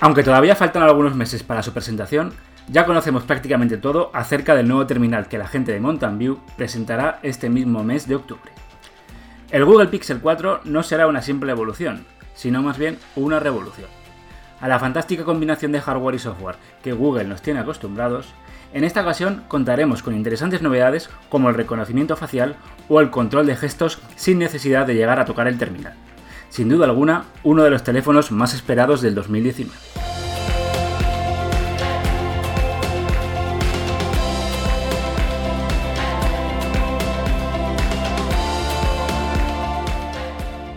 Aunque todavía faltan algunos meses para su presentación, ya conocemos prácticamente todo acerca del nuevo terminal que la gente de Mountain View presentará este mismo mes de octubre. El Google Pixel 4 no será una simple evolución, sino más bien una revolución. A la fantástica combinación de hardware y software que Google nos tiene acostumbrados, en esta ocasión contaremos con interesantes novedades como el reconocimiento facial o el control de gestos sin necesidad de llegar a tocar el terminal. Sin duda alguna, uno de los teléfonos más esperados del 2019.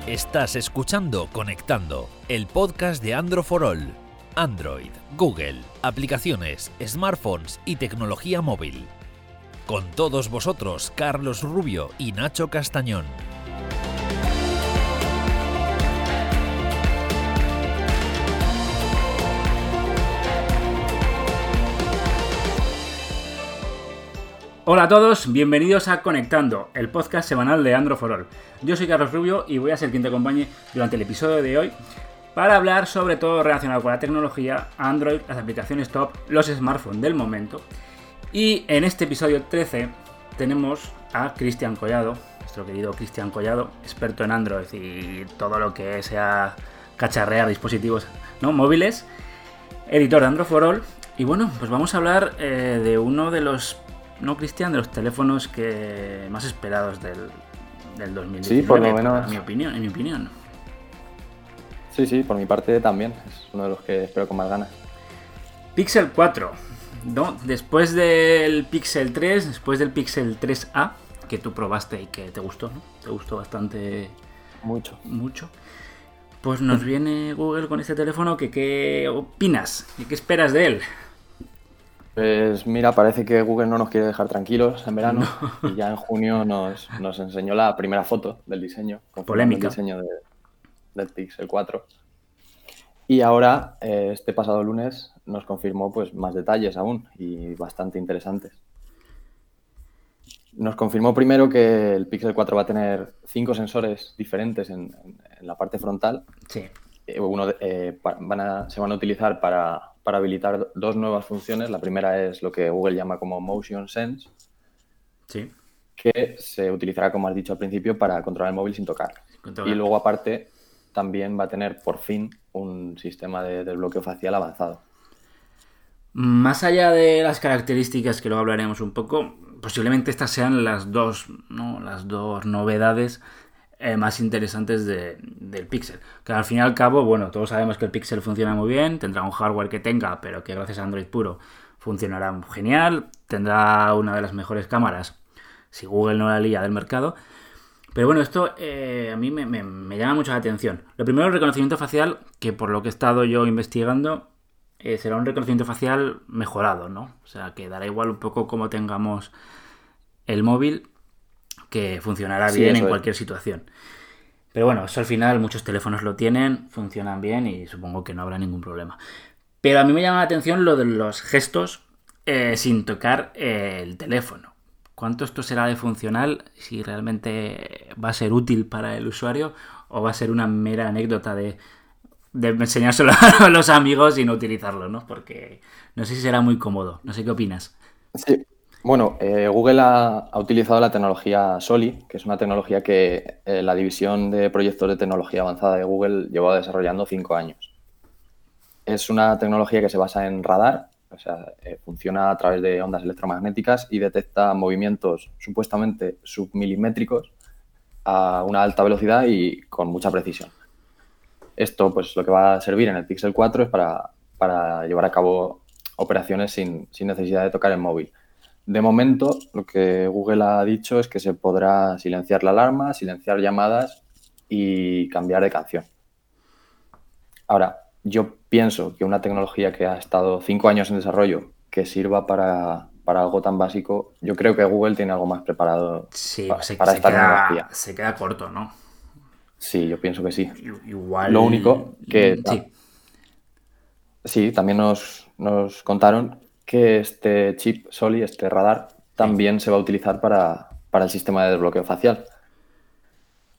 Estás escuchando Conectando, el podcast de Android for All. Android, Google, aplicaciones, smartphones y tecnología móvil. Con todos vosotros, Carlos Rubio y Nacho Castañón. Hola a todos, bienvenidos a Conectando, el podcast semanal de Android for All. Yo soy Carlos Rubio y voy a ser quien te acompañe durante el episodio de hoy para hablar sobre todo relacionado con la tecnología, Android, las aplicaciones top, los smartphones del momento. Y en este episodio 13 tenemos a Cristian Collado, nuestro querido Cristian Collado, experto en Android y todo lo que sea cacharrear dispositivos ¿no? móviles, editor de Android for All. Y bueno, pues vamos a hablar eh, de uno de los no Cristian, de los teléfonos que más esperados del, del 2019. Sí, por lo menos. En mi opinión, en mi opinión. Sí, sí, por mi parte también. Es uno de los que espero con más ganas. Pixel 4. ¿no? Después del Pixel 3, después del Pixel 3A, que tú probaste y que te gustó, ¿no? Te gustó bastante. Mucho. Mucho. Pues nos viene Google con este teléfono que qué opinas y qué esperas de él. Pues mira, parece que Google no nos quiere dejar tranquilos en verano y ya en junio nos, nos, enseñó la primera foto del diseño. Polémica. El diseño de, del Pixel 4. Y ahora, eh, este pasado lunes, nos confirmó pues, más detalles aún y bastante interesantes. Nos confirmó primero que el Pixel 4 va a tener cinco sensores diferentes en, en, en la parte frontal. Sí. Uno de, eh, van a, se van a utilizar para, para, habilitar dos nuevas funciones. La primera es lo que Google llama como Motion Sense, sí. que se utilizará, como has dicho al principio, para controlar el móvil sin tocar. Y luego, aparte, también va a tener por fin un sistema de desbloqueo facial avanzado. Más allá de las características que luego hablaremos un poco, posiblemente estas sean las dos, ¿no? las dos novedades eh, más interesantes de, del Pixel. Que al fin y al cabo, bueno, todos sabemos que el Pixel funciona muy bien, tendrá un hardware que tenga, pero que gracias a Android puro funcionará genial, tendrá una de las mejores cámaras, si Google no la lía del mercado. Pero bueno, esto eh, a mí me, llama mucho la atención. Lo primero, el reconocimiento facial, que por lo que he estado yo investigando, eh, será un reconocimiento facial mejorado, ¿no? O sea, que dará igual un poco como tengamos el móvil, que funcionará Sí, bien en es. cualquier situación. Pero bueno, eso al final muchos teléfonos lo tienen, funcionan bien y supongo que no habrá ningún problema. Pero a mí me llama la atención lo de los gestos eh, sin tocar eh, el teléfono. ¿Cuánto esto será de funcional? Si realmente va a ser útil para el usuario o va a ser una mera anécdota de, de enseñárselo a los amigos y no utilizarlo, ¿no? Porque no sé si será muy cómodo. No sé qué opinas. Sí. Bueno, eh, Google ha, utilizado la tecnología SOLI, que es una tecnología que eh, la división de proyectos de tecnología avanzada de Google lleva desarrollando cinco años. Es una tecnología que se basa en radar, o sea, eh, funciona a través de ondas electromagnéticas y detecta movimientos supuestamente submilimétricos a una alta velocidad y con mucha precisión. Esto, pues, lo que va a servir en el Pixel 4 es para, para llevar a cabo operaciones sin, sin necesidad de tocar el móvil. De momento, lo que Google ha dicho es que se podrá silenciar la alarma, silenciar llamadas y cambiar de canción. Ahora, yo pienso que una tecnología que ha estado cinco años en desarrollo, que sirva para, para algo tan básico, yo creo que Google tiene algo más preparado sí, para, se, para se esta queda, tecnología. Se queda corto, ¿no? Sí, yo pienso que sí. Igual. Lo único que. Sí, sí también nos, nos contaron que este chip SOLI, este radar, también se va a utilizar para, para, el sistema de desbloqueo facial.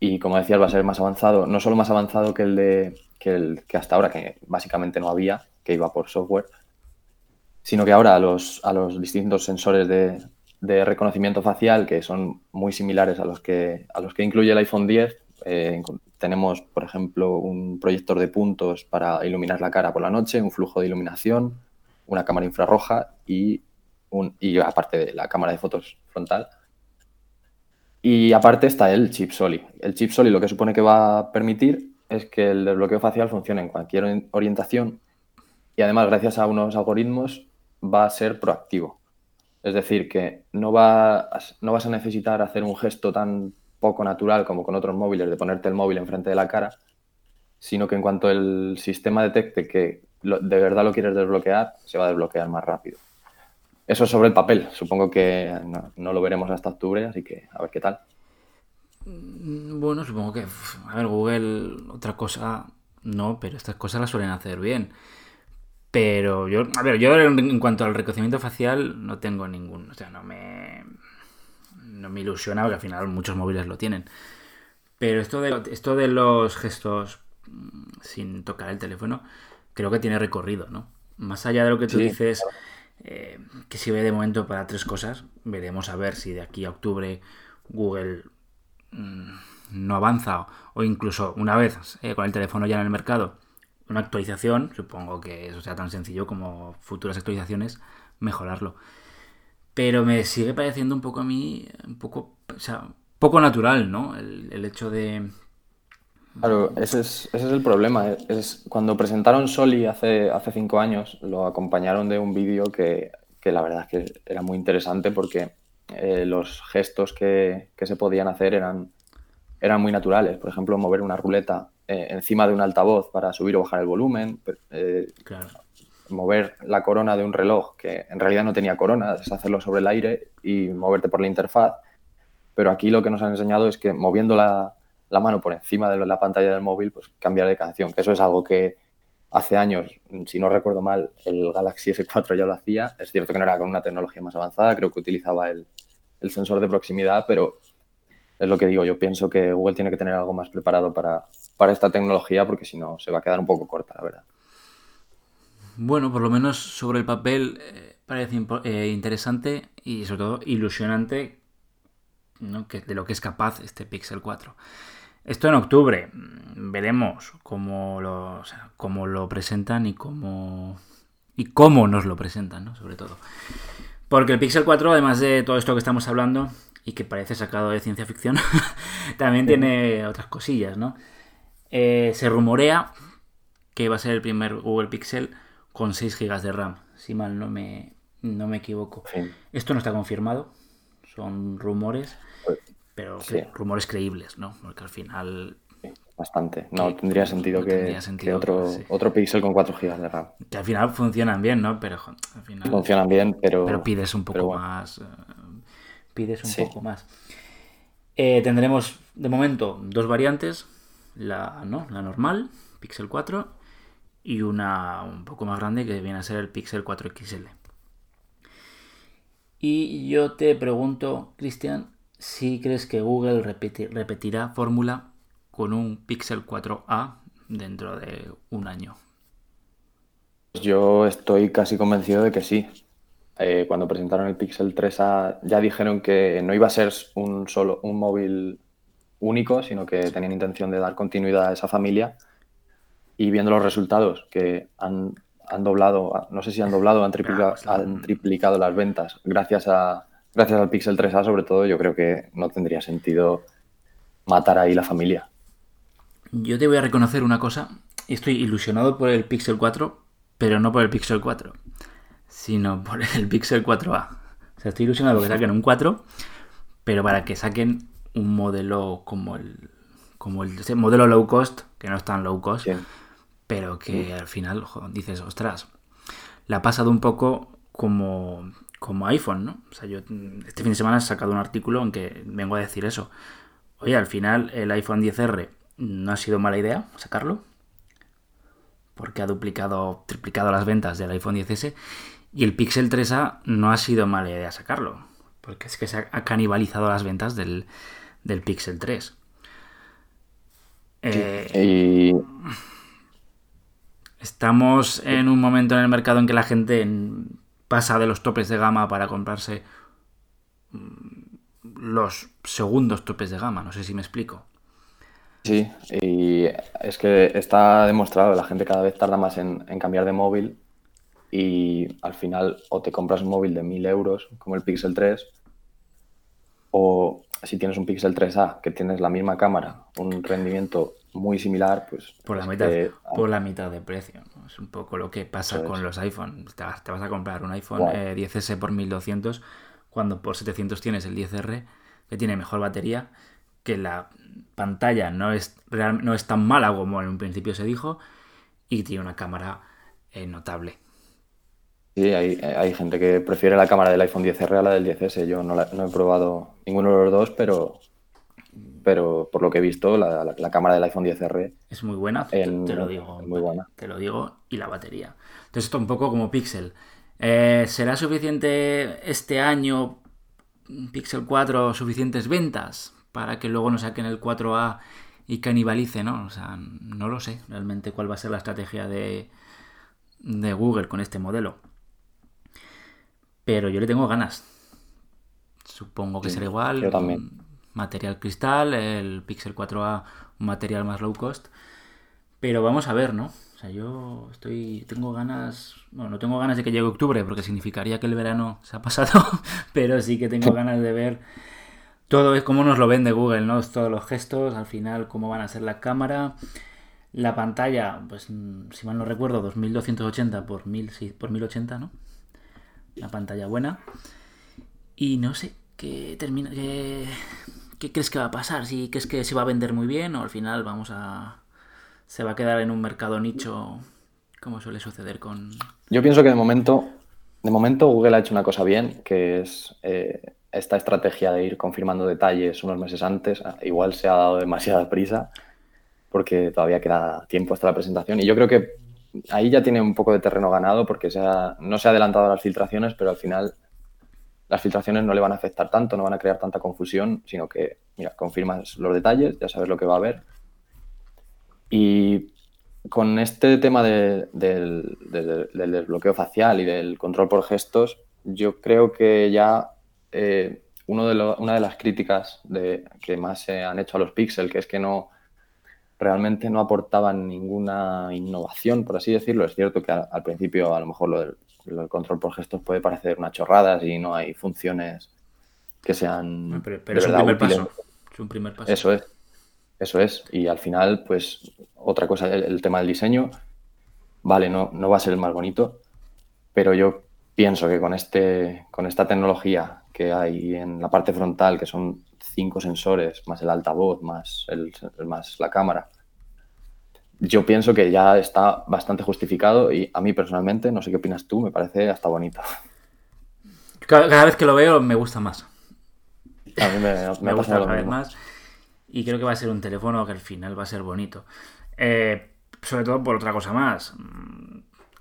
Y como decías, va a ser más avanzado, no solo más avanzado que el de que, el, que hasta ahora, que básicamente no había, que iba por software, sino que ahora a los, a los distintos sensores de, de reconocimiento facial, que son muy similares a los que, a los que incluye el iPhone 10, eh, tenemos, por ejemplo, un proyector de puntos para iluminar la cara por la noche, un flujo de iluminación, una cámara infrarroja y, aparte de la cámara de fotos frontal. Y aparte está el chip SOLI. El chip SOLI lo que supone que va a permitir es que el desbloqueo facial funcione en cualquier orientación y además gracias a unos algoritmos va a ser proactivo. Es decir, que no, va, no vas a necesitar hacer un gesto tan poco natural como con otros móviles de ponerte el móvil enfrente de la cara, sino que en cuanto el sistema detecte que de verdad lo quieres desbloquear, se va a desbloquear más rápido. Eso es sobre el papel. Supongo que no, lo veremos hasta octubre, así que a ver qué tal. Mm, bueno, supongo que, a ver, Google, otra cosa, no, pero estas cosas las suelen hacer bien. Pero yo, a ver, yo en cuanto al reconocimiento facial no tengo ningún, o sea, no me, no me ilusiona porque al final muchos móviles lo tienen. Pero esto de, esto de los gestos mm, sin tocar el teléfono, creo que tiene recorrido, ¿no? Más allá de lo que tú dices, eh, que sirve de momento para tres cosas, veremos a ver si de aquí a octubre Google mm, no avanza o incluso una vez eh, con el teléfono ya en el mercado una actualización, supongo que eso sea tan sencillo como futuras actualizaciones, mejorarlo. Pero me sigue pareciendo un poco a mí, un poco, o sea, poco natural, ¿no? El, hecho de... Claro, ese es, ese es el problema. Es, cuando presentaron Soli hace, hace cinco años, lo acompañaron de un vídeo que, que la verdad es que era muy interesante porque eh, los gestos que, que, se podían hacer eran, eran muy naturales. Por ejemplo, mover una ruleta eh, encima de un altavoz para subir o bajar el volumen, eh, mover la corona de un reloj que en realidad no tenía corona, deshacerlo sobre el aire y moverte por la interfaz. Pero aquí lo que nos han enseñado es que moviendo la, mano por encima de la pantalla del móvil, pues cambiar de canción, que eso es algo que hace años, si no recuerdo mal, el Galaxy S4 ya lo hacía. Es cierto que no era con una tecnología más avanzada, creo que utilizaba el, el sensor de proximidad, pero es lo que digo, yo pienso que Google tiene que tener algo más preparado para, para esta tecnología porque si no se va a quedar un poco corta, la verdad. Bueno, por lo menos sobre el papel eh, parece eh, interesante y sobre todo ilusionante que, de lo que es capaz este Pixel 4. Esto en octubre. Mm, veremos cómo lo, cómo lo presentan y cómo, y cómo nos lo presentan, ¿no? sobre todo. Porque el Pixel 4, además de todo esto que estamos hablando y que parece sacado de ciencia ficción, también tiene otras cosillas, ¿no? Eh, se rumorea que va a ser el primer Google Pixel con 6 GB de RAM, si mal no me, no me equivoco. Esto no está confirmado, son rumores, pues, pero rumores creíbles, ¿no? Porque al final... Bastante. No tendría sentido, que, otro, otro Pixel con 4 GB de RAM. Que al final funcionan bien, ¿no? Pero al final... Funcionan bien, pero... Pero pides un poco más... Eh, pides un poco más. Eh, tendremos de momento dos variantes la, ¿no? la normal, Pixel 4, y una un poco más grande que viene a ser el Pixel 4 XL. Y yo te pregunto, Cristian, si crees que Google repetirá fórmula con un Pixel 4A dentro de un año. Yo estoy casi convencido de que sí. Eh, cuando presentaron el Pixel 3A ya dijeron que no iba a ser un solo un móvil único, sino que tenían intención de dar continuidad a esa familia. Y viendo los resultados que han, han doblado, no sé si han doblado o han, triplicado, han triplicado las ventas gracias, a, gracias al Pixel 3A, sobre todo, yo creo que no tendría sentido matar ahí la familia. Yo te voy a reconocer una cosa. Estoy ilusionado por el Pixel 4, pero no por el Pixel 4, sino por el Pixel 4A. O sea, estoy ilusionado porque saquen un 4, pero para que saquen un modelo como el, como el modelo low cost, que no es tan low cost, pero que al final dices, ostras, la ha pasado un poco como, como iPhone, ¿no? O sea, yo este fin de semana he sacado un artículo en que vengo a decir eso. Oye, al final el iPhone 10R no ha sido mala idea sacarlo, porque ha duplicado, triplicado las ventas del iPhone 10S, y el Pixel 3A no ha sido mala idea sacarlo, porque es que se ha canibalizado las ventas del, del Pixel 3. Eh, y... Estamos en un momento en el mercado en que la gente pasa de los topes de gama para comprarse mm, los segundos topes de gama. No sé si me explico. Sí, y es que está demostrado, la gente cada vez tarda más en, cambiar de móvil y al final o te compras un móvil de 1000 euros como el Pixel 3 o si tienes un Pixel 3A que tienes la misma cámara, un rendimiento muy similar, pues... Por la, mitad, por la mitad de precio. Es un poco lo que pasa con los iPhone. Te vas, a comprar un iPhone 10S eh, por 1200 cuando por 700 tienes el 10R que tiene mejor batería que la pantalla no es, no es tan mala como en un principio se dijo y tiene una cámara eh, notable. Sí, hay, hay, gente que prefiere la cámara del iPhone 10R a la del 10S. Yo no, he probado ninguno de los dos, pero, pero por lo que he visto, la, cámara del iPhone 10R es muy buena. te, lo digo. Muy buena. Te lo digo. Y la batería. Entonces, esto un poco como Pixel. Eh, ¿Será suficiente este año Pixel 4 suficientes ventas? para que luego nos saquen el 4A y canibalice, ¿no? O sea, no lo sé realmente cuál va a ser la estrategia de, de Google con este modelo. Pero yo le tengo ganas. Supongo que será igual. Yo también. Material cristal, el Pixel 4A, un material más low cost. Pero vamos a ver, ¿no? O sea, yo estoy. Tengo ganas. Bueno, no tengo ganas de que llegue octubre, porque significaría que el verano se ha pasado. pero sí que tengo ganas de ver todo es como nos lo vende Google, ¿no? Todos los gestos, al final cómo van a ser la cámara. La pantalla, pues si mal no recuerdo, 2280 por, 1000, por 1080, ¿no? La pantalla buena. Y no sé, ¿qué, termina, qué crees que va a pasar? ¿Si crees que se va a vender muy bien o al final vamos a... se va a quedar en un mercado nicho como suele suceder con... Yo pienso que de momento, de momento Google ha hecho una cosa bien, que es... Eh, esta estrategia de ir confirmando detalles unos meses antes, ah, igual se ha dado demasiada prisa porque todavía queda tiempo hasta la presentación. Y yo creo que ahí ya tiene un poco de terreno ganado porque se no se ha adelantado las filtraciones, pero al final las filtraciones no le van a afectar tanto, no van a crear tanta confusión, sino que, mira, confirmas los detalles, ya sabes lo que va a haber. Y con este tema del, del desbloqueo facial y del control por gestos, yo creo que ya eh, uno de una de las críticas de, que más se han hecho a los Pixel, que es que no realmente no aportaban ninguna innovación, por así decirlo. Es cierto que al, principio a lo mejor lo del, control por gestos puede parecer una chorrada si no hay funciones que sean pero, es, un primer paso. es un primer paso. Eso es. Eso es. Y al final, pues, otra cosa, el, el tema del diseño, vale, no, no va a ser el más bonito, pero yo pienso que con, este, con esta tecnología que hay en la parte frontal, que son cinco sensores, más el altavoz, más, el, más la cámara, yo pienso que ya está bastante justificado y a mí personalmente, no sé qué opinas tú, me parece hasta bonito. Cada, vez que lo veo me gusta más. A mí me, gusta cada vez más y creo que va a ser un teléfono que al final va a ser bonito. Eh, sobre todo por otra cosa más. Mm,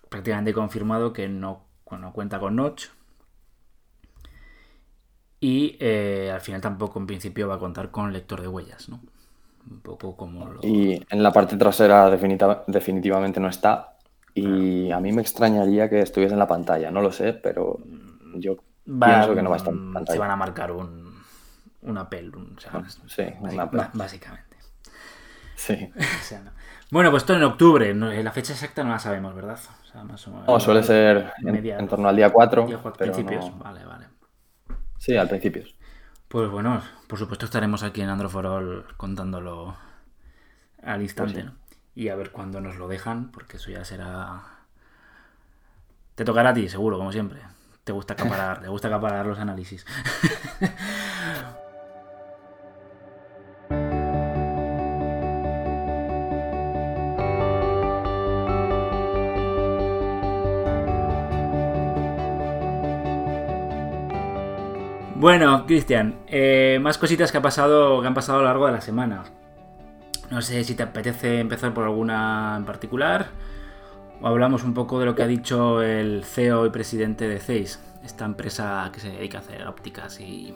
prácticamente confirmado que no, no cuenta con notch, y eh, al final tampoco en principio va a contar con lector de huellas, ¿no? Un poco como... Y en la parte trasera definitivamente no está. Y a mí me extrañaría que estuviese en la pantalla, no lo sé, pero yo pienso que no va a estar en pantalla. Se van a marcar un, un Apple, sí, básicamente. Sí. Bueno, pues esto en octubre, la fecha exacta no la sabemos, ¿verdad? no, suele ser en, torno al día 4. principios, vale, vale. Sí, al principio. Pues bueno, por supuesto estaremos aquí en Androforol contándolo al instante, pues ¿no? Y a ver cuándo nos lo dejan, porque eso ya será... Te tocará a ti, seguro, como siempre. Te gusta acaparar, te gusta acaparar los análisis. Bueno, Cristian, eh, más cositas que, ha pasado, que han pasado a lo largo de la semana. No sé si te apetece empezar por alguna en particular o hablamos un poco de lo que ha dicho el CEO y presidente de Zeiss, esta empresa que se dedica a hacer ópticas y,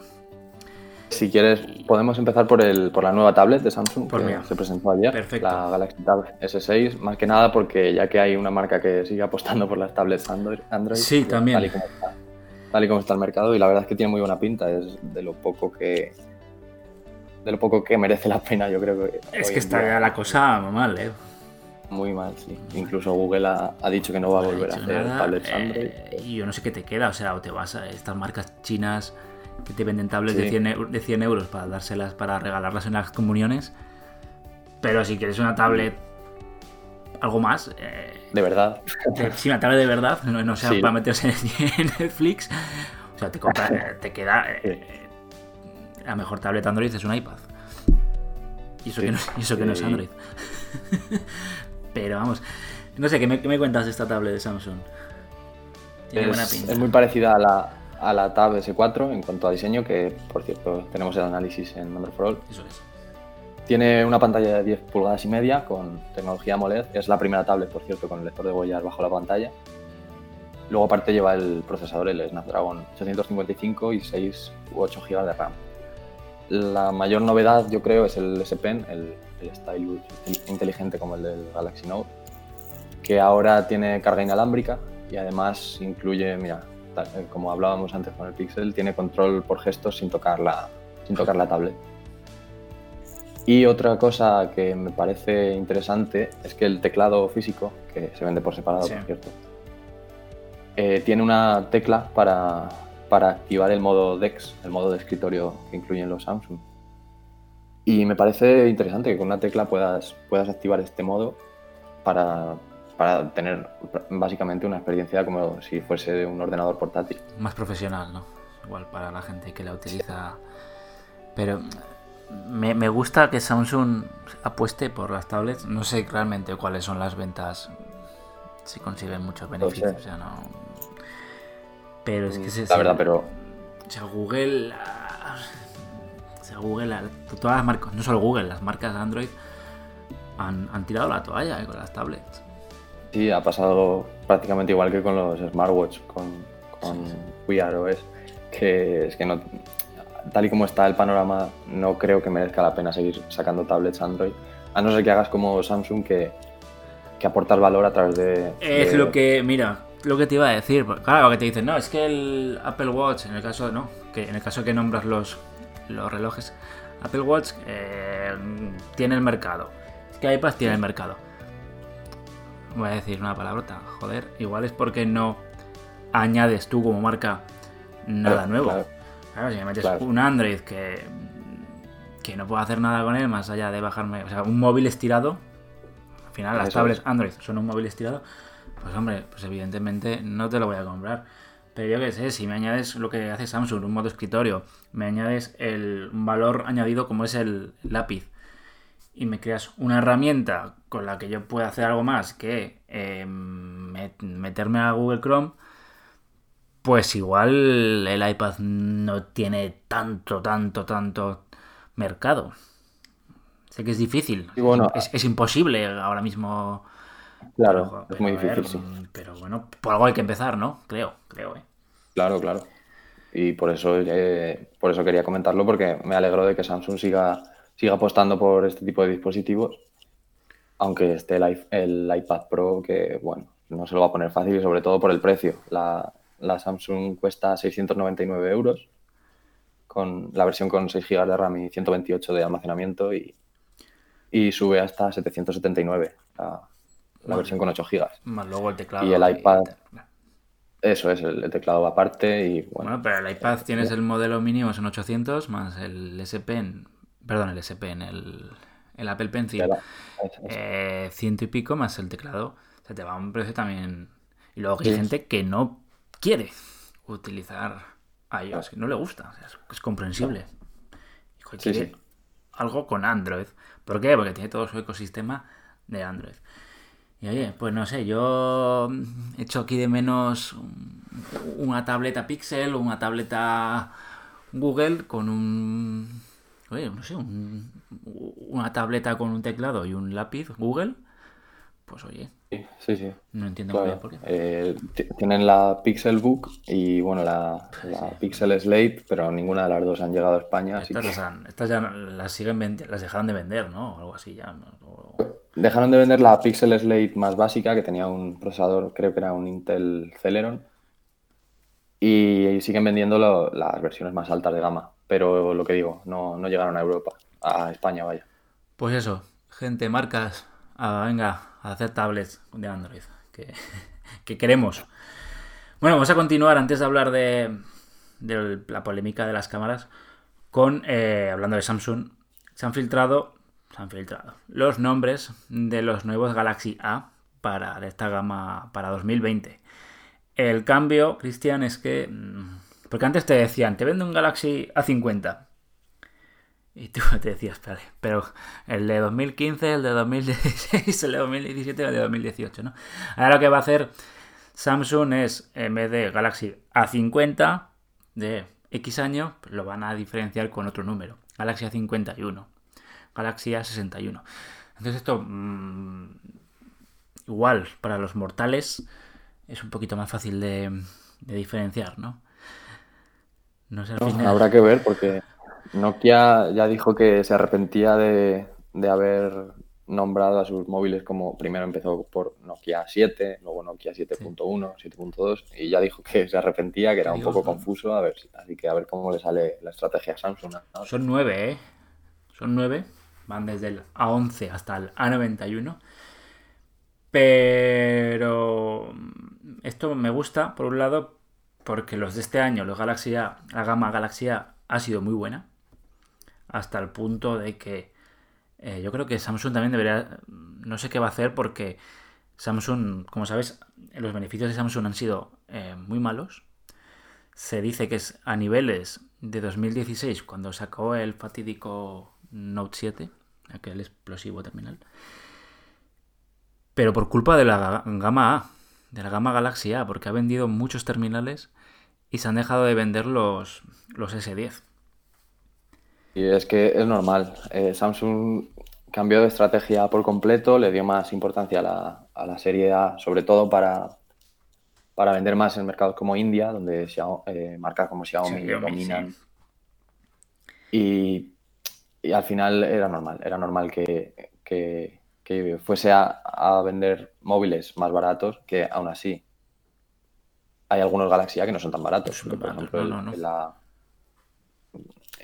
Si quieres, podemos empezar por el por la nueva tablet de Samsung Pues que se presentó ayer, perfecto. la Galaxy Tab S6, más que nada porque ya que hay una marca que sigue apostando por las tablets Android, Android Sí, también. Tal y, como está, tal y como está el mercado y la verdad es que tiene muy buena pinta, es de lo poco que de lo poco que merece la pena, yo creo que Es que está día. ya la cosa mal, ¿eh? muy mal, sí. Incluso Google ha, ha dicho que no va a No volver a hacer nada, tablets eh, Android. y yo no sé qué te queda, o sea, o te vas a estas marcas chinas que te venden tablets de, Sí. 100, eu- de 100 euros para dárselas, para regalarlas en las comuniones. Pero si quieres una tablet, algo más, eh, De verdad. de- sí, una tablet de verdad, no, no sea Sí. para meterse en Netflix, o sea, te, compra- eh, te queda. eh, eh, la mejor tablet Android es un iPad. Y eso, Sí. que, no, y eso que no es. Android. Pero vamos, no sé, ¿qué me, qué me cuentas de esta tablet de Samsung? Tiene buena Es, pinta. es muy parecida a la, a la Tab S4 en cuanto a diseño, que por cierto tenemos el análisis en Android for All. Eso es. Tiene una pantalla de 10 pulgadas y media con tecnología AMOLED. Es la primera tablet, por cierto, con el lector de huellas bajo la pantalla. Luego aparte lleva el procesador, el Snapdragon 855 y 6 u 8 GB de RAM. La mayor novedad, yo creo, es el S Pen, el, el stylus inteligente como el del Galaxy Note, que ahora tiene carga inalámbrica y además incluye, mira, eh, como hablábamos antes con el Pixel, tiene control por gestos sin tocar la, sin tocar la tablet. Y otra cosa que me parece interesante es que el teclado físico, que se vende por separado, Sí. por cierto, eh, tiene una tecla para, para activar el modo DeX, el modo de escritorio que incluyen los Samsung. Y me parece interesante que con una tecla puedas, puedas activar este modo para, para tener básicamente una experiencia como si fuese un ordenador portátil. Más profesional, ¿no? Igual para la gente que la utiliza. Pero me, me gusta que Samsung apueste por las tablets. No sé realmente cuáles son las ventas. Si consiguen muchos beneficios, sé. o sea, no. Pero es que se, Mm, La verdad, pero O sea, Google. ah, O sea, Google. ah, Todas las marcas, no solo Google, las marcas de Android han, han tirado la toalla eh, con las tablets. Sí, ha pasado prácticamente igual que con los smartwatch, con, con Wear OS, que es que no, tal y como está el panorama, no creo que merezca la pena seguir sacando tablets Android, a no ser que hagas como Samsung que, que aportas valor a través de... Es de- lo que, mira, lo que te iba a decir. Claro, lo que te dicen, no, es que el Apple Watch, en el caso, no, que en el caso que nombras los, los relojes, Apple Watch eh, tiene el mercado. Es que iPad tiene el mercado. Voy a decir una palabrota, joder, igual es porque no añades tú como marca nada Claro, nuevo. claro. Claro, si me metes Claro. un Android que, que no puedo hacer nada con él más allá de bajarme, o sea, un móvil estirado, al final las tablets es. Android son un móvil estirado, pues hombre, pues evidentemente no te lo voy a comprar. Pero yo qué sé, si me añades lo que hace Samsung, un modo escritorio, me añades el, un valor añadido como es el lápiz, y me creas una herramienta con la que yo pueda hacer algo más que eh, met- meterme a Google Chrome, pues igual el iPad no tiene tanto, tanto, tanto mercado. Sé que es difícil. Y bueno, es, es imposible ahora mismo. Claro, Pero, es muy difícil, ver, sí. Pero bueno, por algo hay que empezar, ¿no? Creo, creo, ¿eh? Claro, claro. Y por eso, eh, por eso quería comentarlo, porque me alegro de que Samsung siga, siga apostando por este tipo de dispositivos, aunque esté el, el iPad Pro, que bueno, no se lo va a poner fácil y sobre todo por el precio. La, la Samsung cuesta 699 euros, con la versión con 6 GB de RAM y 128 de almacenamiento y, y sube hasta 779 la, la versión con 8 GB. Más luego el teclado. Y el iPad. Eso es, el, el teclado va aparte y bueno, Bueno, pero el iPad tienes el modelo mínimo, son 800, más el S Pen, perdón, el S Pen, el, el Apple Pencil, la- eh, ciento y pico más el teclado. O sea, te va a un precio también. Y luego hay Sí. gente que no quiere utilizar iOS, que no le gusta, o sea, es, comprensible. Sí, quiere sí. algo con Android. ¿Por qué? Porque tiene todo su ecosistema de Android. Y oye, pues no sé, yo he hecho aquí de menos un- una tableta Pixel o una tableta Google con un. Oye, no sé, un- una tableta con un teclado y un lápiz Google. Pues oye. Sí, sí. No entiendo muy bien por qué. Eh, tienen la Pixel Book y bueno, la, Pixel Slate, pero ninguna de las dos han llegado a España. Estas, ya las siguen las dejaron de vender, ¿no? O algo así ya. Dejaron de vender la Pixel Slate más básica, que tenía un procesador, creo que era un Intel Celeron. Y siguen vendiendo las versiones más altas de gama. Pero lo que digo, no, no llegaron a Europa, a España, vaya. Pues eso, gente, marcas, ah, venga, hacer tablets de Android, que, queremos. Bueno, vamos a continuar antes de hablar de, la polémica de las cámaras, con, eh, hablando de Samsung, se han filtrado, se han filtrado los nombres de los nuevos Galaxy A para esta gama para 2020. El cambio, Cristian, es que... Mm, porque antes te decían, te vendo un Galaxy A50. Y tú te decías, pero el de 2015, el de 2016, el de 2017 el de 2018, ¿no? Ahora lo que va a hacer Samsung es, en vez de Galaxy A50 de X años, pues lo van a diferenciar con otro número. Galaxy A51, Galaxy A61. Entonces esto, mm, igual, para los mortales es un poquito más fácil de, diferenciar, ¿no? No sé, al final... Habrá que ver porque Nokia ya dijo que se arrepentía de, haber nombrado a sus móviles como primero empezó por Nokia 7, luego Nokia 7.1, 7.2 y ya dijo que se arrepentía, que era un poco confuso, a ver, así que a ver cómo le sale la estrategia a Samsung. Son nueve, ¿eh? Son nueve, van desde el A11 hasta el A91, pero esto me gusta, por un lado, porque los de este año, los Galaxy A, la gama Galaxy A ha sido muy buena hasta el punto de que eh, yo creo que Samsung también debería, no sé qué va a hacer porque Samsung, como sabes, los beneficios de Samsung han sido eh, muy malos. Se dice que es a niveles de 2016, cuando sacó el fatídico Note 7, aquel explosivo terminal. Pero por culpa de la gama A, de la gama Galaxy A, porque ha vendido muchos terminales y se han dejado de vender los, los S10. Y es que es normal. Eh, Samsung cambió de estrategia por completo, le dio más importancia a la, serie A, sobre todo para, para vender más en mercados como India, donde eh, marcas como Xiaomi dominan. Y, al final era normal, era normal que, fuese a, vender móviles más baratos, que aún así hay algunos Galaxy A que no son tan baratos. por ejemplo, la,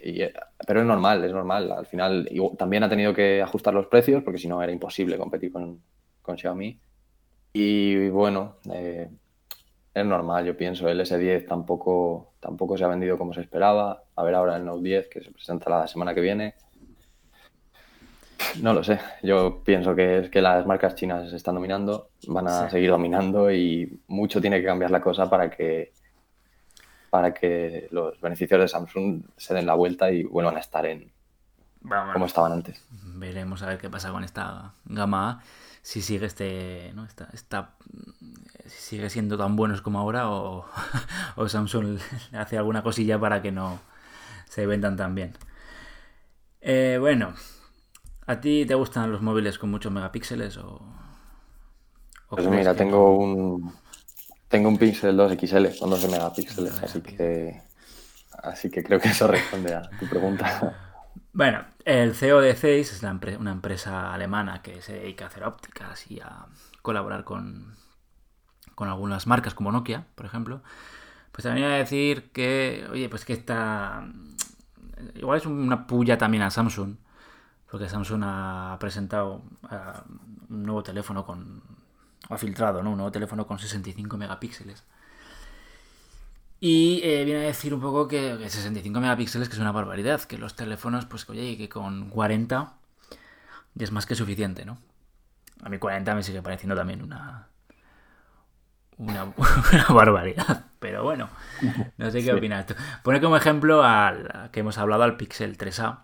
eh, pero es normal, es normal. Al final también ha tenido que ajustar los precios porque si no era imposible competir con, Xiaomi. Y bueno, eh, es normal, yo pienso. El S10 tampoco, tampoco se ha vendido como se esperaba. A ver ahora el Note 10 que se presenta la semana que viene. No lo sé. Yo pienso que es que las marcas chinas están dominando, van a seguir dominando y mucho tiene que cambiar la cosa para que para que los beneficios de Samsung se den la vuelta y vuelvan a estar en como estaban antes. Veremos a ver qué pasa con esta gama A, si sigue este, ¿no? sigue siendo tan buenos como ahora o, Samsung hace alguna cosilla para que no se vendan tan bien. Eh, bueno, ¿a ti te gustan los móviles con muchos megapíxeles o, pues mira, tengo un, tengo un Pixel 2 XL con 12 megapíxeles, así que, así que creo que eso responde a tu pregunta. Bueno, el CEO de Zeiss es una empresa alemana que se dedica a hacer ópticas y a colaborar con, con algunas marcas como Nokia, por ejemplo. Pues también a decir que, oye, pues que está... Igual es una puya también a Samsung, porque Samsung ha presentado eh, un nuevo teléfono con ha filtrado, ¿no? Un nuevo teléfono con 65 megapíxeles. Y eh, viene a decir un poco que, 65 megapíxeles que es una barbaridad, que los teléfonos, pues oye, que con 40 ya es más que suficiente, ¿no? A mí 40 me sigue pareciendo también una, una, barbaridad, pero bueno, no sé qué opinas tú. Pone como ejemplo al que hemos hablado al Pixel 3A,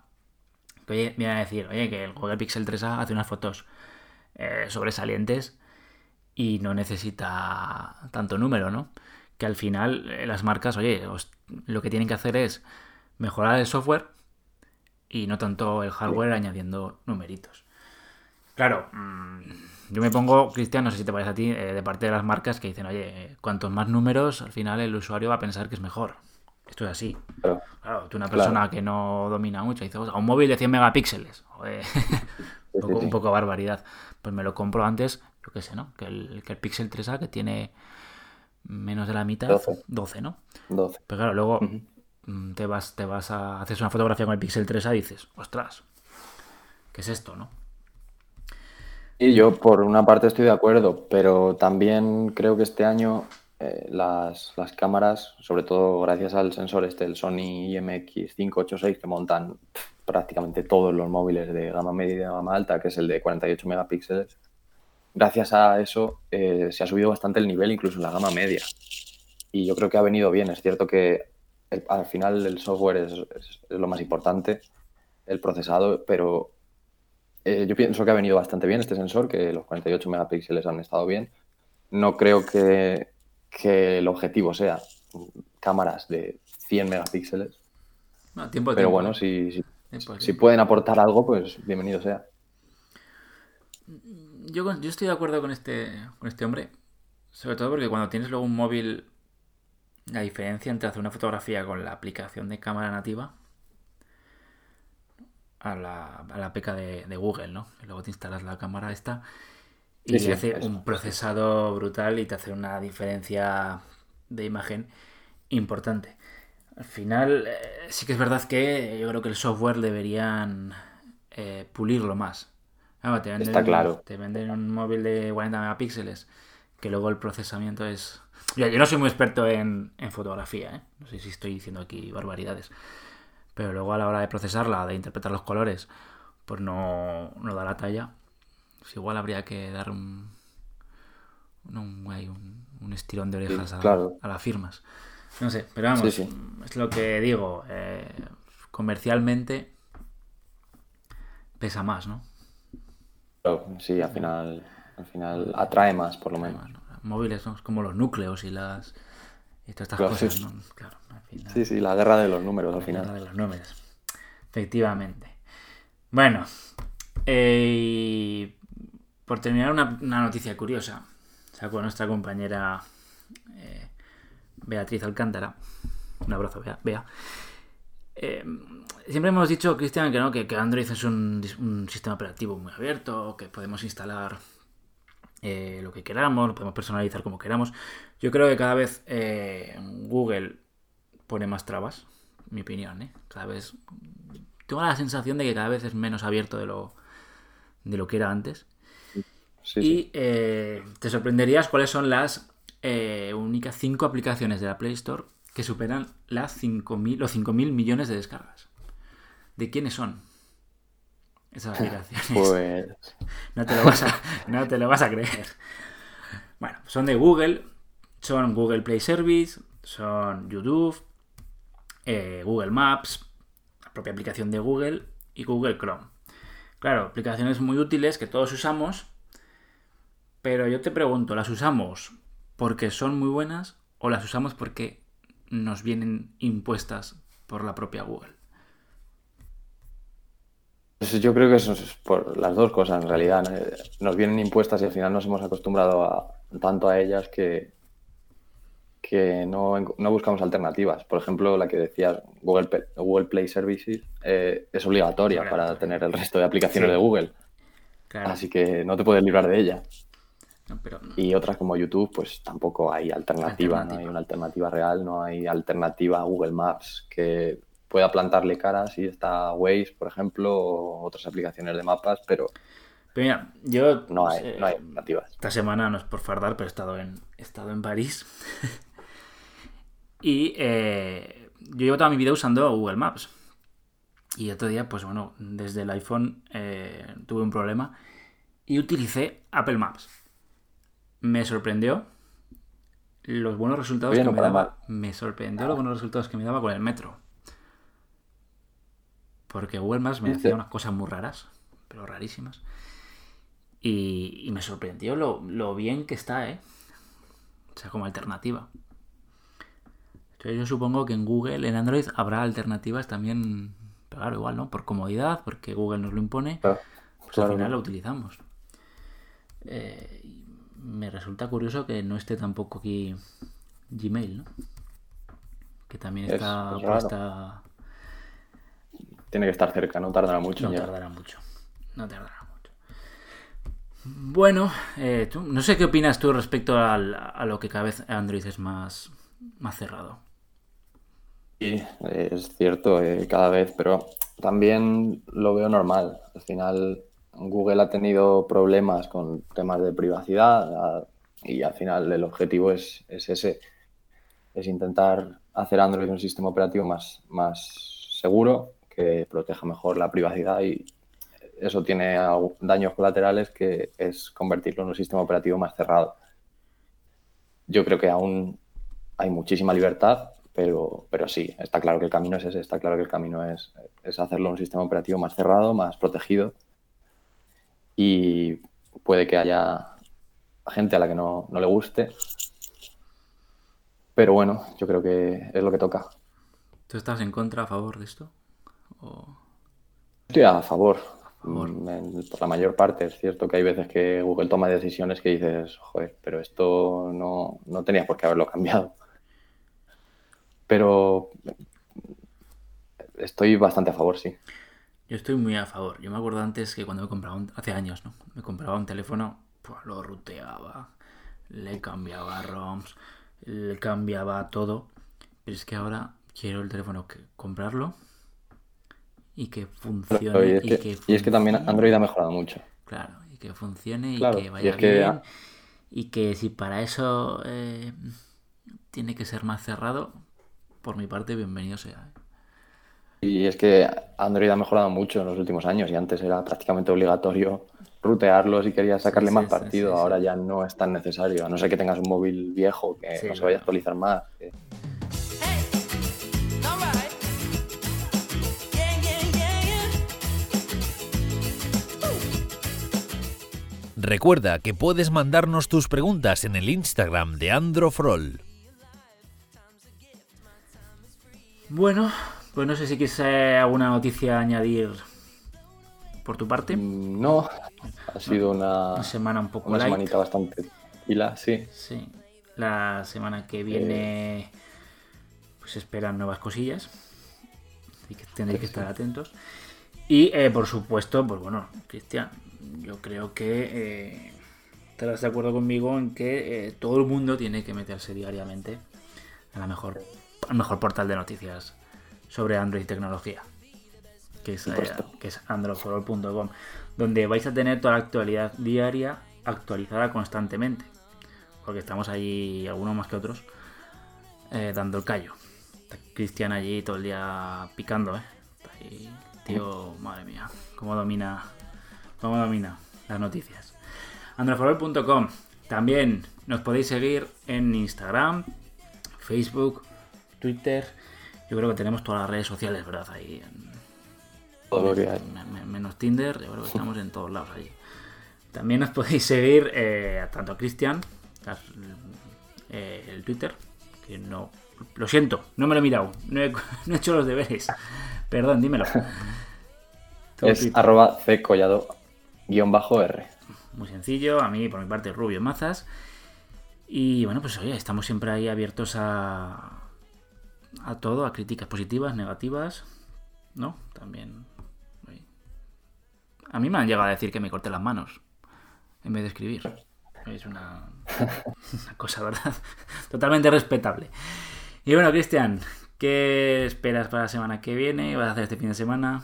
que oye, viene a decir, oye, que el Google Pixel 3A hace unas fotos eh, sobresalientes y no necesita tanto número, ¿no? Que al final eh, las marcas, oye, lo que tienen que hacer es mejorar el software y no tanto el hardware añadiendo numeritos. Claro, mm, yo me pongo, Cristian, no sé si te parece a ti, eh, de parte de las marcas que dicen, oye, cuantos más números, al final el usuario va a pensar que es mejor. Esto es así. Claro. Claro, tú una persona que no domina mucho, dice, a un móvil de 100 megapíxeles. Joder, un, poco, un poco barbaridad. Pues me lo compro antes, yo qué sé, ¿no? Que el, que el Pixel 3A que tiene menos de la mitad, 12. 12, ¿no? 12. Pero claro, luego mm, te vas, te vas a hacer una fotografía con el Pixel 3A y dices, ostras, ¿qué es esto, no? Y yo por una parte estoy de acuerdo, pero también creo que este año eh, las, las cámaras, sobre todo gracias al sensor este, el Sony IMX586 que montan prácticamente todos los móviles de gama media y de gama alta, que es el de 48 megapíxeles, gracias a eso eh, se ha subido bastante el nivel incluso en la gama media. Y yo creo que ha venido bien. Es cierto que el- al final el software es, es- es lo más importante, el procesado, pero eh, yo pienso que ha venido bastante bien este sensor, que los 48 megapíxeles han estado bien. No creo que, que el objetivo sea cámaras de 100 megapíxeles, No, tiempo pero tiempo, bueno, si, si, si pueden aportar algo, pues bienvenido sea. Yo, yo estoy de acuerdo con este, con este hombre. Sobre todo porque cuando tienes luego un móvil, la diferencia entre hacer una fotografía con la aplicación de cámara nativa a la, a la APK de, de Google, ¿no? Y luego te instalas la cámara esta y Sí, sí, hace eso. un procesado brutal y te hace una diferencia de imagen importante. Al final, eh, sí que es verdad que yo creo que el software deberían eh, pulirlo más. Claro, te venden, Está claro. Te venden un móvil de 40 megapíxeles que luego el procesamiento es... Yo, yo no soy muy experto en, en fotografía, ¿eh? No sé si estoy diciendo aquí barbaridades. Pero luego a la hora de procesarla, de interpretar los colores, pues no, no da la talla. Pues igual habría que dar un, un, un- un estirón de orejas Sí, a, claro. a las firmas. No sé, pero vamos, Sí, sí. es lo que digo. eh, comercialmente pesa más, ¿no? Pero sí, al final, al final atrae más, por lo menos. Además, ¿no? Móviles son como los núcleos y las y todas estas Claro, cosas, sí. ¿no? Claro, al final. Sí, sí, la guerra de los números al La guerra final. de los números. Efectivamente. Bueno, eh, por terminar, una, una noticia curiosa. Sacó nuestra compañera eh, Beatriz Alcántara. Un abrazo, Bea. Bea. Eh, siempre hemos dicho, Cristian, que no, que, que Android es un, sistema operativo muy abierto, que podemos instalar eh, lo que queramos, lo podemos personalizar como queramos. Yo creo que cada vez eh, Google pone más trabas, mi opinión, ¿eh? Cada vez tengo la sensación de que cada vez es menos abierto de lo de lo que era antes. Sí, y sí. te sorprenderías cuáles son las únicas cinco aplicaciones de la Play Store que superan las 5.000 los 5.000 millones de descargas. ¿De quiénes son? Esas aplicaciones. Pues No te lo vas a, no te lo vas a creer. Bueno, son de Google, son Google Play Service, son YouTube, eh, Google Maps, la propia aplicación de Google y Google Chrome. Claro, aplicaciones muy útiles que todos usamos, pero yo te pregunto, ¿las usamos porque son muy buenas o las usamos porque nos vienen impuestas por la propia Google? Pues yo creo que eso es por las dos cosas en realidad. ¿no? Nos vienen impuestas y al final nos hemos acostumbrado a, tanto a ellas que, que no, no buscamos alternativas. Por ejemplo, la que decías, Google, Play Services, eh, es obligatoria para tener el resto de aplicaciones Sí. de Google. Claro, Así que no te puedes librar de ella. Pero Y otras como YouTube, pues tampoco hay alternativa, no hay una alternativa real, no hay alternativa a Google Maps que pueda plantarle cara si está Waze, por ejemplo, o otras aplicaciones de mapas, pero Pero mira, yo no hay, eh, no hay alternativas. esta semana no es por fardar, pero he estado en, he estado en París. y eh, yo llevo toda mi vida usando Google Maps. Y otro día, pues bueno, desde el iPhone eh, tuve un problema y utilicé Apple Maps. Me sorprendió los buenos resultados que me daba. mal. Me sorprendió los buenos resultados que me daba con el metro. Porque Google Maps me hacía unas cosas muy raras, pero rarísimas. Y, y me sorprendió lo, lo bien que está, ¿eh? O sea, como alternativa. Entonces yo supongo que en Google, en Android, habrá alternativas también, pero claro, igual, ¿no? Por comodidad, porque Google nos lo impone, pues claro, al final lo utilizamos. Eh, me resulta curioso que no esté tampoco aquí Gmail, ¿no? Que también está puesta. Tiene que estar cerca, no tardará mucho. No tardará mucho. No tardará mucho. Bueno, eh, no sé qué opinas tú respecto a lo que cada vez Android es más, más cerrado. Sí, es cierto, eh, cada vez, pero también lo veo normal. Al final, Google ha tenido problemas con temas de privacidad y al final el objetivo es, ese, es intentar hacer Android un sistema operativo más, más seguro, que proteja mejor la privacidad y eso tiene daños colaterales que es convertirlo en un sistema operativo más cerrado. Yo creo que aún hay muchísima libertad, pero, pero sí, está claro que el camino es ese, está claro que el camino es, es hacerlo un sistema operativo más cerrado, más protegido y puede que haya gente a la que no, le guste, pero bueno, yo creo que es lo que toca. ¿Tú estás en contra, a favor de esto? Estoy a favor. Mm, por la mayor parte es cierto que hay veces que Google toma decisiones que dices, joder, pero esto no, no tenías por qué haberlo cambiado pero estoy bastante a favor, sí. Yo estoy muy a favor. Yo me acuerdo antes que cuando me compraba, un, hace años, ¿no? Me compraba un teléfono, pues lo ruteaba, le cambiaba ROMs, le cambiaba todo. Pero es que ahora quiero el teléfono que comprarlo y que funcione. y, es que, también Android ha mejorado mucho. Claro, y que funcione y que vaya bien. Y que si para eso eh, tiene que ser más cerrado, por mi parte, bienvenido sea. Y es que Android ha mejorado mucho en los últimos años y antes era prácticamente obligatorio rutearlo si querías sacarle más partido. Ahora ya no es tan necesario, a no ser que tengas un móvil viejo que no se vaya a actualizar más. Recuerda que puedes mandarnos tus preguntas en el Instagram de Androfrol. Bueno, pues no sé si quieres alguna noticia añadir por tu parte. Mm, no, ha sido una, semana un poco una semanita bastante tranquila, sí. Sí, la semana que viene eh. pues esperan nuevas cosillas, así que tendréis que estar atentos. Y eh, por supuesto, pues bueno, Cristian, yo creo que eh, estarás de acuerdo conmigo en que todo el mundo tiene que meterse diariamente a la mejor el mejor portal de noticias sobre Android y tecnología, que es, eh, que es androidforall.com, donde vais a tener toda la actualidad diaria actualizada constantemente, porque estamos allí, algunos más que otros, eh, dando el callo. Cristian allí todo el día picando, ¿eh? tío, madre mía, cómo domina, cómo domina las noticias. androidforall.com. También nos podéis seguir en Instagram, Facebook, Twitter. Yo creo que tenemos todas las redes sociales, ¿verdad? Ahí. Todo lo que hay. Menos Tinder, yo creo que estamos en todos lados allí. También os podéis seguir eh, tanto a Cristian, eh, el Twitter, que no. Lo siento, no me lo he mirado, no he, hecho los deberes. Perdón, dímelo. es arroba ccollado guion bajo R. Muy sencillo, a mí por mi parte Rubio Mazas. Y bueno, pues oye, estamos siempre ahí abiertos a, a todo, a críticas positivas, negativas, ¿no? También. A mí me han llegado a decir que me corte las manos en vez de escribir. Es una, cosa, ¿verdad? Totalmente respetable. Y bueno, Cristian, ¿qué esperas para la semana que viene? ¿Vas a hacer este fin de semana?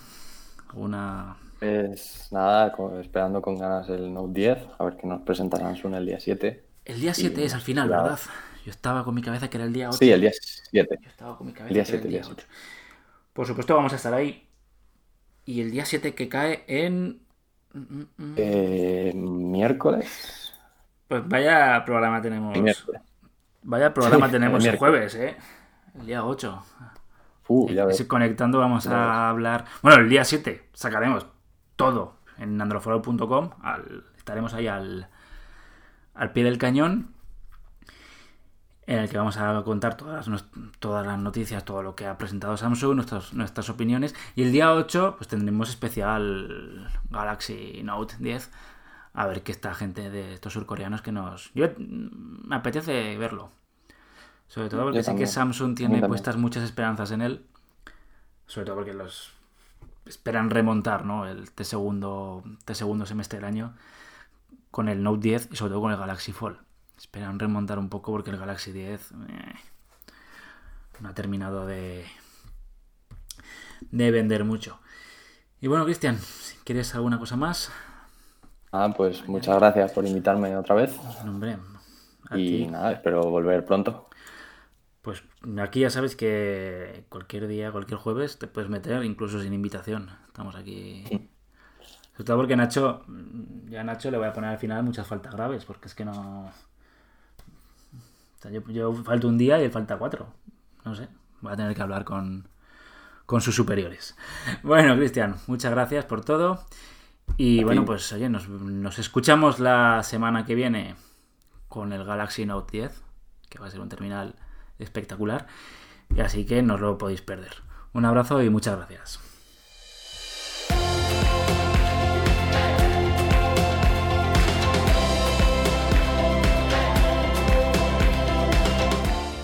¿Alguna pues nada, esperando con ganas el Note 10, a ver qué nos presenta Samsung el día 7. El día 7 es al final, ¿verdad? Yo estaba con mi cabeza que era el día 8. Sí, el día 7. Yo estaba con mi cabeza el día que 7, era el día 8. Por supuesto, vamos a estar ahí. Y el día 7 que cae en. Mm, mm, mm. Eh, miércoles. Pues vaya programa tenemos. Vaya programa tenemos el, jueves, ¿eh? El día 8. Uh, ya ves. Conectando vamos a hablar. Bueno, el día 7 sacaremos todo en androforo.com. Estaremos ahí al, al pie del cañón en el que vamos a contar todas, todas las noticias, todo lo que ha presentado Samsung, nuestras, nuestras opiniones. Y el día 8 pues tendremos especial Galaxy Note 10 a ver qué esta gente de estos surcoreanos que nos... Yo me apetece verlo. Sobre todo porque sé que Samsung tiene puestas muchas esperanzas en él. Sobre todo porque los esperan remontar, ¿no? El T segundo, T segundo semestre del año con el Note 10 y sobre todo con el Galaxy Fold. Esperan remontar un poco porque el Galaxy 10 eh, no ha terminado de, de vender mucho. Y bueno, Cristian, si quieres alguna cosa más. Ah, pues muchas gracias por invitarme otra vez. Hombre, y nada, espero volver pronto. Pues aquí ya sabes que cualquier día, cualquier jueves te puedes meter, incluso sin invitación. Estamos aquí. Sobre todo porque Nacho, ya a Nacho le voy a poner al final muchas faltas graves, porque es que no. Yo, falto un día y él falta cuatro. No sé, voy a tener que hablar con, con sus superiores. Bueno, Cristian, muchas gracias por todo. Y bueno, pues oye, nos, nos escuchamos la semana que viene con el Galaxy Note 10, que va a ser un terminal espectacular. Y así que no lo podéis perder. Un abrazo y muchas gracias.